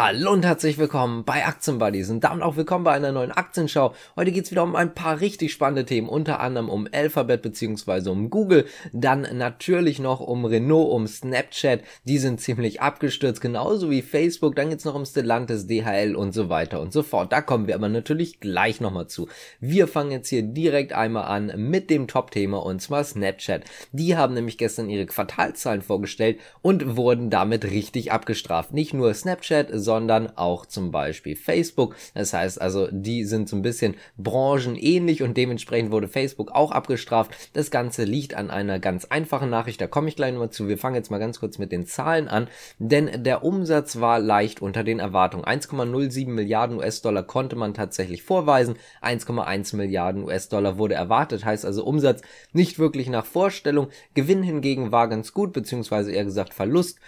Hallo und herzlich willkommen bei Aktienbuddies und damit auch willkommen bei einer neuen Aktienschau. Heute geht's wieder um ein paar richtig spannende Themen, unter anderem um Alphabet beziehungsweise um Google, dann natürlich noch um Renault, um Snapchat, die sind ziemlich abgestürzt, genauso wie Facebook, dann geht's noch um Stellantis, DHL und so weiter und so fort. Da kommen wir aber natürlich gleich nochmal zu. Wir fangen jetzt hier direkt einmal an mit dem Top-Thema und zwar Snapchat. Die haben nämlich gestern ihre Quartalzahlen vorgestellt und wurden damit richtig abgestraft. Nicht nur Snapchat, sondern auch zum Beispiel Facebook. Das heißt also, die sind so ein bisschen branchenähnlich und dementsprechend wurde Facebook auch abgestraft. Das Ganze liegt an einer ganz einfachen Nachricht, da komme ich gleich nochmal zu. Wir fangen jetzt mal ganz kurz mit den Zahlen an, denn der Umsatz war leicht unter den Erwartungen. 1,07 Milliarden US-Dollar konnte man tatsächlich vorweisen, 1,1 Milliarden US-Dollar wurde erwartet, heißt also Umsatz nicht wirklich nach Vorstellung. Gewinn hingegen war ganz gut, beziehungsweise eher gesagt Verlust.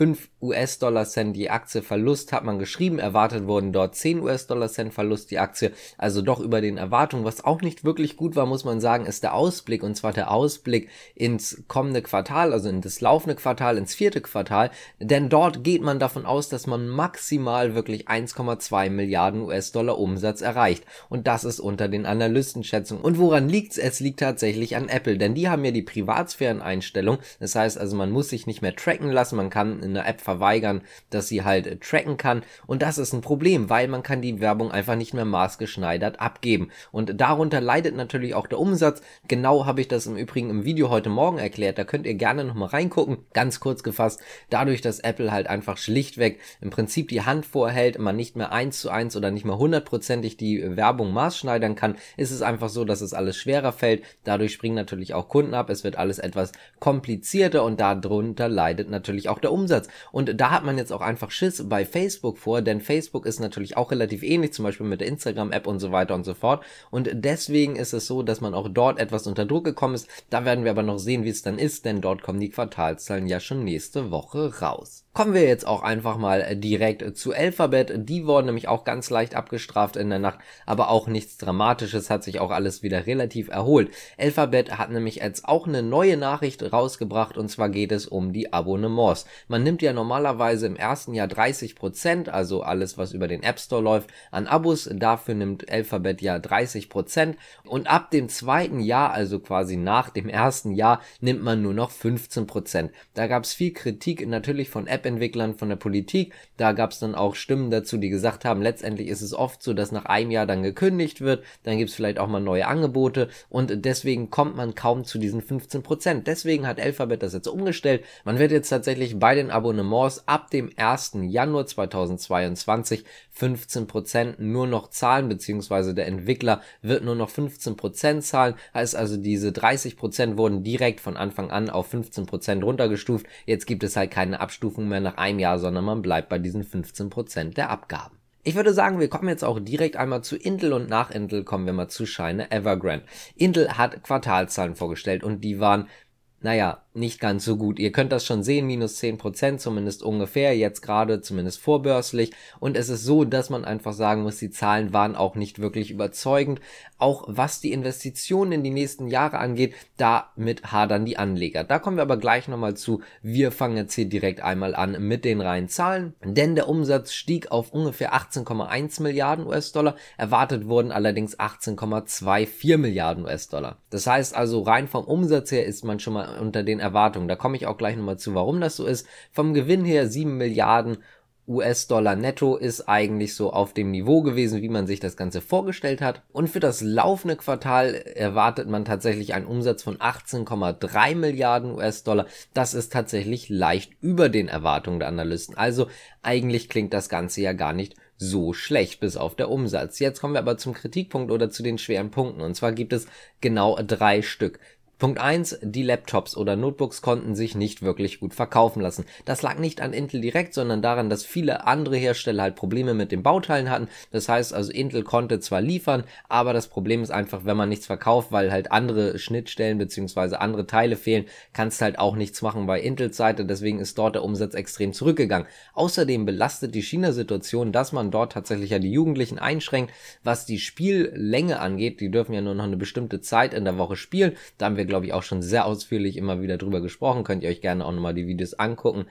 5 US-Dollar Cent die Aktie Verlust hat man geschrieben. Erwartet wurden dort 10 US-Dollar Cent Verlust die Aktie. Also doch über den Erwartungen. Was auch nicht wirklich gut war, muss man sagen, ist der Ausblick. Und zwar der Ausblick ins kommende Quartal, also in das laufende Quartal, ins vierte Quartal. Denn dort geht man davon aus, dass man maximal wirklich 1,2 Milliarden US-Dollar Umsatz erreicht. Und das ist unter den Analystenschätzungen. Und woran liegt's? Es liegt tatsächlich an Apple. Denn die haben ja die Privatsphäreneinstellung. Das heißt also, man muss sich nicht mehr tracken lassen. Man kann in der App verweigern, dass sie halt äh, tracken kann. Und das ist ein Problem, weil man kann die Werbung einfach nicht mehr maßgeschneidert abgeben. Und darunter leidet natürlich auch der Umsatz. Genau habe ich das im Übrigen im Video heute Morgen erklärt. Da könnt ihr gerne nochmal reingucken. Ganz kurz gefasst, dadurch, dass Apple halt einfach schlichtweg im Prinzip die Hand vorhält, man nicht mehr eins zu eins oder nicht mehr hundertprozentig die Werbung maßschneidern kann, ist es einfach so, dass es alles schwerer fällt. Dadurch springen natürlich auch Kunden ab. Es wird alles etwas komplizierter und darunter leidet natürlich auch der Umsatz. Und da hat man jetzt auch einfach Schiss bei Facebook vor, denn Facebook ist natürlich auch relativ ähnlich, zum Beispiel mit der Instagram-App und so weiter und so fort. Und deswegen ist es so, dass man auch dort etwas unter Druck gekommen ist. Da werden wir aber noch sehen, wie es dann ist, denn dort kommen die Quartalszahlen ja schon nächste Woche raus. Kommen wir jetzt auch einfach mal direkt zu Alphabet. Die wurden nämlich auch ganz leicht abgestraft in der Nacht, aber auch nichts Dramatisches, hat sich auch alles wieder relativ erholt. Alphabet hat nämlich jetzt auch eine neue Nachricht rausgebracht und zwar geht es um die Abonnements. Man nimmt ja normalerweise im ersten Jahr 30 Prozent, also alles, was über den App Store läuft, an Abos. Dafür nimmt Alphabet ja 30 Prozent und ab dem zweiten Jahr, also quasi nach dem ersten Jahr, nimmt man nur noch 15 Prozent. Da gab es viel Kritik natürlich von App App-Entwicklern, von der Politik. Da gab es dann auch Stimmen dazu, die gesagt haben, letztendlich ist es oft so, dass nach einem Jahr dann gekündigt wird, dann gibt es vielleicht auch mal neue Angebote und deswegen kommt man kaum zu diesen 15%. Deswegen hat Alphabet das jetzt umgestellt. Man wird jetzt tatsächlich bei den Abonnements ab dem 1. Januar 2022 15% nur noch zahlen, beziehungsweise der Entwickler wird nur noch 15% zahlen. Heißt also, diese 30% wurden direkt von Anfang an auf 15% runtergestuft. Jetzt gibt es halt keine Abstufung mehr nach einem Jahr, sondern man bleibt bei diesen 15% der Abgaben. Ich würde sagen, wir kommen jetzt auch direkt einmal zu Intel und nach Intel kommen wir mal zu Scheine Evergrande. Intel hat Quartalzahlen vorgestellt und die waren, naja, nicht ganz so gut. Ihr könnt das schon sehen, minus 10%, zumindest ungefähr, jetzt gerade zumindest vorbörslich. Und es ist so, dass man einfach sagen muss, die Zahlen waren auch nicht wirklich überzeugend. Auch was die Investitionen in die nächsten Jahre angeht, damit hadern die Anleger. Da kommen wir aber gleich nochmal zu. Wir fangen jetzt hier direkt einmal an mit den reinen Zahlen, denn der Umsatz stieg auf ungefähr 18,1 Milliarden US-Dollar. Erwartet wurden allerdings 18,24 Milliarden US-Dollar. Das heißt also, rein vom Umsatz her ist man schon mal unter den Erwartungen. Da komme ich auch gleich nochmal zu, warum das so ist. Vom Gewinn her 7 Milliarden US-Dollar netto ist eigentlich so auf dem Niveau gewesen, wie man sich das Ganze vorgestellt hat. Und für das laufende Quartal erwartet man tatsächlich einen Umsatz von 18,3 Milliarden US-Dollar. Das ist tatsächlich leicht über den Erwartungen der Analysten. Also eigentlich klingt das Ganze ja gar nicht so schlecht, bis auf der Umsatz. Jetzt kommen wir aber zum Kritikpunkt oder zu den schweren Punkten. Und zwar gibt es genau drei Stück. Punkt eins: die Laptops oder Notebooks konnten sich nicht wirklich gut verkaufen lassen. Das lag nicht an Intel direkt, sondern daran, dass viele andere Hersteller halt Probleme mit den Bauteilen hatten. Das heißt also, Intel konnte zwar liefern, aber das Problem ist einfach, wenn man nichts verkauft, weil halt andere Schnittstellen beziehungsweise andere Teile fehlen, kannst halt auch nichts machen bei Intels Seite. Deswegen ist dort der Umsatz extrem zurückgegangen. Außerdem belastet die China-Situation, dass man dort tatsächlich ja die Jugendlichen einschränkt, was die Spiellänge angeht. Die dürfen ja nur noch eine bestimmte Zeit in der Woche spielen. Da haben glaube ich, auch schon sehr ausführlich immer wieder drüber gesprochen. Könnt ihr euch gerne auch nochmal die Videos angucken.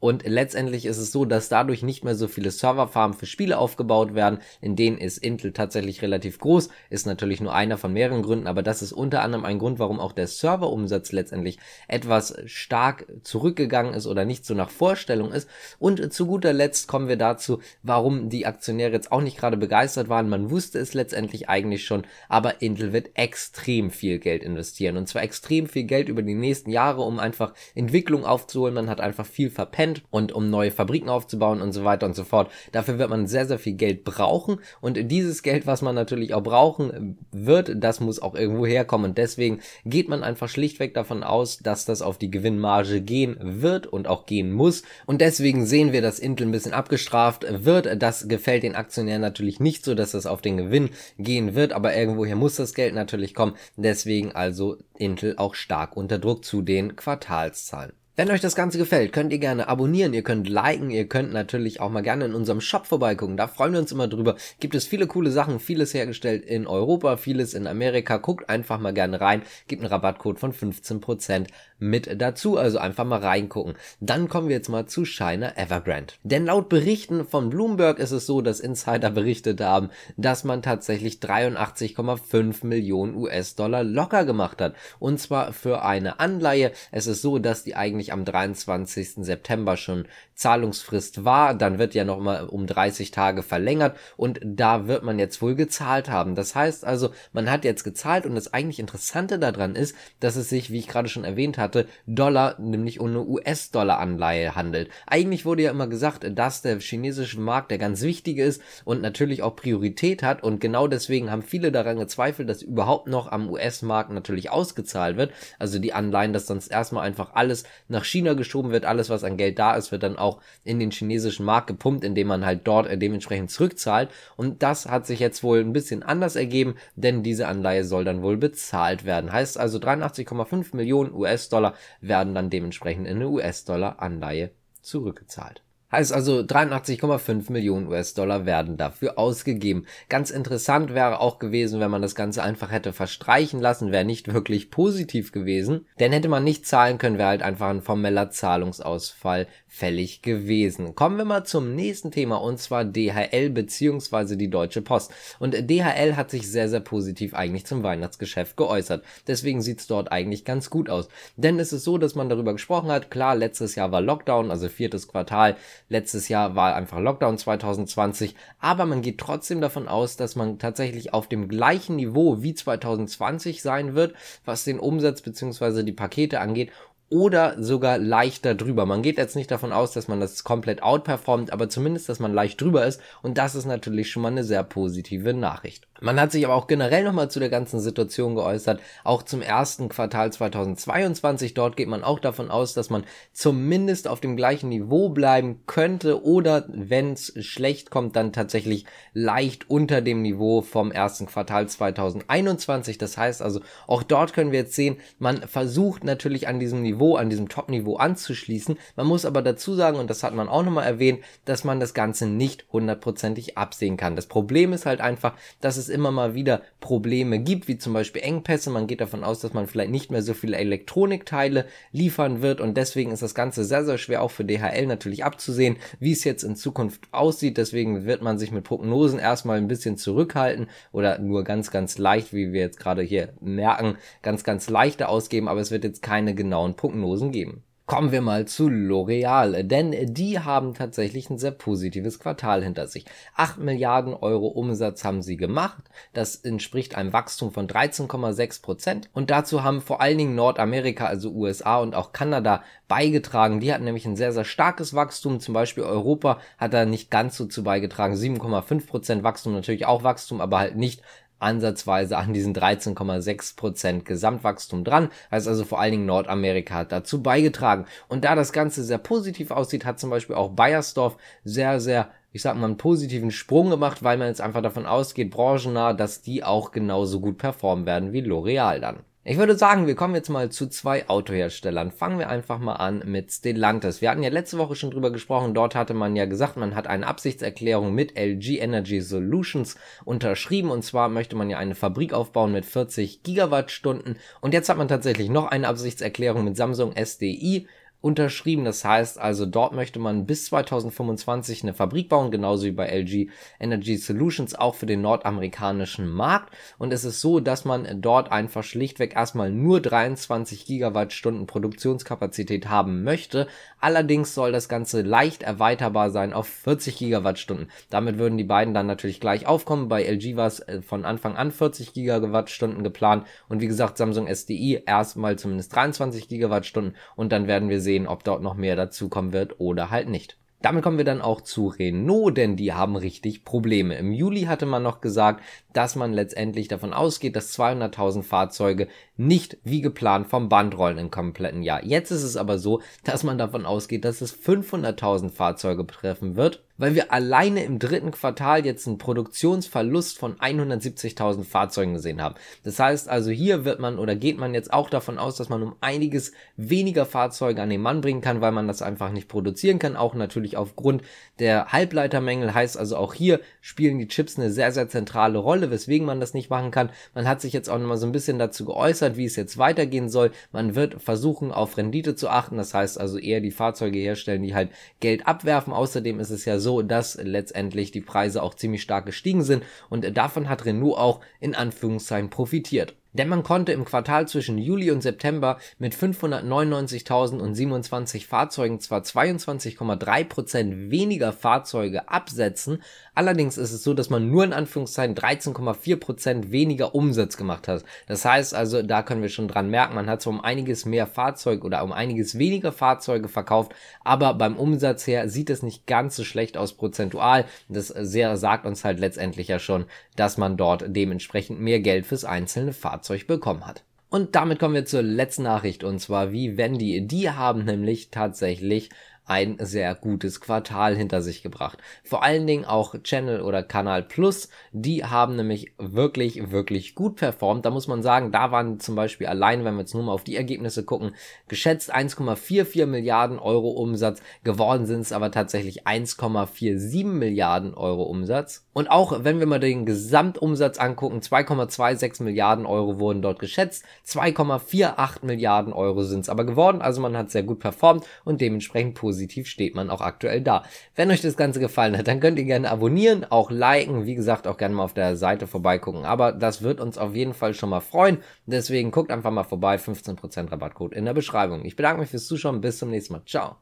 Und letztendlich ist es so, dass dadurch nicht mehr so viele Serverfarmen für Spiele aufgebaut werden. In denen ist Intel tatsächlich relativ groß. Ist natürlich nur einer von mehreren Gründen, aber das ist unter anderem ein Grund, warum auch der Serverumsatz letztendlich etwas stark zurückgegangen ist oder nicht so nach Vorstellung ist. Und zu guter Letzt kommen wir dazu, warum die Aktionäre jetzt auch nicht gerade begeistert waren. Man wusste es letztendlich eigentlich schon, aber Intel wird extrem viel Geld investieren. Und zwar extrem viel Geld über die nächsten Jahre, um einfach Entwicklung aufzuholen. Man hat einfach viel verpennt Prozent und um neue Fabriken aufzubauen und so weiter und so fort. Dafür wird man sehr, sehr viel Geld brauchen und dieses Geld, was man natürlich auch brauchen wird, das muss auch irgendwo herkommen und deswegen geht man einfach schlichtweg davon aus, dass das auf die Gewinnmarge gehen wird und auch gehen muss und deswegen sehen wir, dass Intel ein bisschen abgestraft wird. Das gefällt den Aktionären natürlich nicht so, dass das auf den Gewinn gehen wird, aber irgendwoher muss das Geld natürlich kommen. Deswegen also Intel auch stark unter Druck zu den Quartalszahlen. Wenn euch das Ganze gefällt, könnt ihr gerne abonnieren, ihr könnt liken, ihr könnt natürlich auch mal gerne in unserem Shop vorbeigucken. Da freuen wir uns immer drüber. Gibt es viele coole Sachen, vieles hergestellt in Europa, vieles in Amerika. Guckt einfach mal gerne rein. Gibt einen Rabattcode von 15% mit dazu, also einfach mal reingucken. Dann kommen wir jetzt mal zu China Evergrande. Denn laut Berichten von Bloomberg ist es so, dass Insider berichtet haben, dass man tatsächlich 83,5 Millionen US-Dollar locker gemacht hat. Und zwar für eine Anleihe. Es ist so, dass die eigentlich am 23. September schon Zahlungsfrist war. Dann wird ja noch mal um 30 Tage verlängert und da wird man jetzt wohl gezahlt haben. Das heißt also, man hat jetzt gezahlt und das eigentlich Interessante daran ist, dass es sich, wie ich gerade schon erwähnt hatte, Dollar, nämlich um US-Dollar-Anleihe handelt. Eigentlich wurde ja immer gesagt, dass der chinesische Markt der ganz wichtige ist und natürlich auch Priorität hat und genau deswegen haben viele daran gezweifelt, dass überhaupt noch am US-Markt natürlich ausgezahlt wird. Also die Anleihen, dass sonst erstmal einfach alles nach China geschoben wird, alles was an Geld da ist, wird dann auch in den chinesischen Markt gepumpt, indem man halt dort äh, dementsprechend zurückzahlt. Und das hat sich jetzt wohl ein bisschen anders ergeben, denn diese Anleihe soll dann wohl bezahlt werden. Heißt also 83,5 Millionen US-Dollar werden dann dementsprechend in eine US-Dollar-Anleihe zurückgezahlt. Heißt also 83,5 Millionen US-Dollar werden dafür ausgegeben. Ganz interessant wäre auch gewesen, wenn man das Ganze einfach hätte verstreichen lassen, wäre nicht wirklich positiv gewesen. Denn hätte man nicht zahlen können, wäre halt einfach ein formeller Zahlungsausfall fällig gewesen. Kommen wir mal zum nächsten Thema und zwar DHL beziehungsweise die Deutsche Post. Und DHL hat sich sehr, sehr positiv eigentlich zum Weihnachtsgeschäft geäußert. Deswegen sieht's dort eigentlich ganz gut aus. Denn es ist so, dass man darüber gesprochen hat, klar, letztes Jahr war Lockdown, also viertes Quartal, Letztes Jahr war einfach Lockdown 2020, aber man geht trotzdem davon aus, dass man tatsächlich auf dem gleichen Niveau wie 2020 sein wird, was den Umsatz bzw. die Pakete angeht oder sogar leichter drüber. Man geht jetzt nicht davon aus, dass man das komplett outperformt, aber zumindest, dass man leicht drüber ist und das ist natürlich schon mal eine sehr positive Nachricht. Man hat sich aber auch generell nochmal zu der ganzen Situation geäußert, auch zum ersten Quartal 2022. Dort geht man auch davon aus, dass man zumindest auf dem gleichen Niveau bleiben könnte oder wenn es schlecht kommt, dann tatsächlich leicht unter dem Niveau vom ersten Quartal 2021. Das heißt also, auch dort können wir jetzt sehen, man versucht natürlich an diesem Niveau, an diesem Top-Niveau anzuschließen. Man muss aber dazu sagen, und das hat man auch nochmal erwähnt, dass man das Ganze nicht hundertprozentig absehen kann. Das Problem ist halt einfach, dass es immer mal wieder Probleme gibt, wie zum Beispiel Engpässe. Man geht davon aus, dass man vielleicht nicht mehr so viele Elektronikteile liefern wird und deswegen ist das Ganze sehr, sehr schwer auch für DHL natürlich abzusehen, wie es jetzt in Zukunft aussieht. Deswegen wird man sich mit Prognosen erstmal ein bisschen zurückhalten oder nur ganz, ganz leicht, wie wir jetzt gerade hier merken, ganz, ganz leichte ausgeben, aber es wird jetzt keine genauen Prognosen geben. Kommen wir mal zu L'Oreal, denn die haben tatsächlich ein sehr positives Quartal hinter sich. 8 Milliarden Euro Umsatz haben sie gemacht. Das entspricht einem Wachstum von 13,6 Prozent. Und dazu haben vor allen Dingen Nordamerika, also USA und auch Kanada beigetragen. Die hatten nämlich ein sehr, sehr starkes Wachstum. Zum Beispiel Europa hat da nicht ganz so zu beigetragen. 7,5 Prozent Wachstum, natürlich auch Wachstum, aber halt nicht ansatzweise an diesen 13,6% Gesamtwachstum dran. Heißt also vor allen Dingen Nordamerika hat dazu beigetragen. Und da das Ganze sehr positiv aussieht, hat zum Beispiel auch Bayersdorf sehr, sehr ich sag mal, einen positiven Sprung gemacht, weil man jetzt einfach davon ausgeht, branchennah, dass die auch genauso gut performen werden wie L'Oreal dann. Ich würde sagen, wir kommen jetzt mal zu zwei Autoherstellern. Fangen wir einfach mal an mit Stellantis. Wir hatten ja letzte Woche schon drüber gesprochen. Dort hatte man ja gesagt, man hat eine Absichtserklärung mit LG Energy Solutions unterschrieben. Und zwar möchte man ja eine Fabrik aufbauen mit 40 Gigawattstunden. Und jetzt hat man tatsächlich noch eine Absichtserklärung mit Samsung SDI unterschrieben. Das heißt also, dort möchte man bis 2025 eine Fabrik bauen, genauso wie bei LG Energy Solutions, auch für den nordamerikanischen Markt. Und es ist so, dass man dort einfach schlichtweg erstmal nur 23 Gigawattstunden Produktionskapazität haben möchte. Allerdings soll das Ganze leicht erweiterbar sein auf 40 Gigawattstunden. Damit würden die beiden dann natürlich gleich aufkommen. Bei LG war es äh, von Anfang an 40 Gigawattstunden geplant und wie gesagt Samsung SDI erstmal zumindest 23 Gigawattstunden und dann werden wir sehen, ob dort noch mehr dazukommen wird oder halt nicht. Damit kommen wir dann auch zu Renault, denn die haben richtig Probleme. Im Juli hatte man noch gesagt, dass man letztendlich davon ausgeht, dass 200.000 Fahrzeuge nicht wie geplant vom Band rollen im kompletten Jahr. Jetzt ist es aber so, dass man davon ausgeht, dass es 500.000 Fahrzeuge betreffen wird, weil wir alleine im dritten Quartal jetzt einen Produktionsverlust von 170.000 Fahrzeugen gesehen haben. Das heißt also, hier wird man oder geht man jetzt auch davon aus, dass man um einiges weniger Fahrzeuge an den Mann bringen kann, weil man das einfach nicht produzieren kann. Auch natürlich aufgrund der Halbleitermängel heißt also auch hier spielen die Chips eine sehr, sehr zentrale Rolle, weswegen man das nicht machen kann. Man hat sich jetzt auch nochmal so ein bisschen dazu geäußert, wie es jetzt weitergehen soll. Man wird versuchen, auf Rendite zu achten. Das heißt also eher die Fahrzeuge herstellen, die halt Geld abwerfen. Außerdem ist es ja so, so, dass letztendlich die Preise auch ziemlich stark gestiegen sind und davon hat Renault auch in Anführungszeichen profitiert. Denn man konnte im Quartal zwischen Juli und September mit 599.000 und 27 Fahrzeugen zwar 22,3% weniger Fahrzeuge absetzen, allerdings ist es so, dass man nur in Anführungszeichen 13,4% weniger Umsatz gemacht hat. Das heißt also, da können wir schon dran merken, man hat zwar um einiges mehr Fahrzeuge oder um einiges weniger Fahrzeuge verkauft, aber beim Umsatz her sieht es nicht ganz so schlecht aus prozentual. Das sehr sagt uns halt letztendlich ja schon, dass man dort dementsprechend mehr Geld fürs einzelne Fahrzeug Fahrzeug bekommen hat. Und damit kommen wir zur letzten Nachricht und zwar wie Wendy. Die haben nämlich tatsächlich ein sehr gutes Quartal hinter sich gebracht. Vor allen Dingen auch Channel oder Kanal Plus, die haben nämlich wirklich, wirklich gut performt. Da muss man sagen, da waren zum Beispiel allein, wenn wir jetzt nur mal auf die Ergebnisse gucken, geschätzt 1,44 Milliarden Euro Umsatz, geworden sind es aber tatsächlich 1,47 Milliarden Euro Umsatz. Und auch wenn wir mal den Gesamtumsatz angucken, 2,26 Milliarden Euro wurden dort geschätzt, 2,48 Milliarden Euro sind es aber geworden, also man hat sehr gut performt und dementsprechend positiv positiv steht man auch aktuell da. Wenn euch das Ganze gefallen hat, dann könnt ihr gerne abonnieren, auch liken, wie gesagt, auch gerne mal auf der Seite vorbeigucken. Aber das wird uns auf jeden Fall schon mal freuen. Deswegen guckt einfach mal vorbei, 15% Rabattcode in der Beschreibung. Ich bedanke mich fürs Zuschauen, bis zum nächsten Mal. Ciao.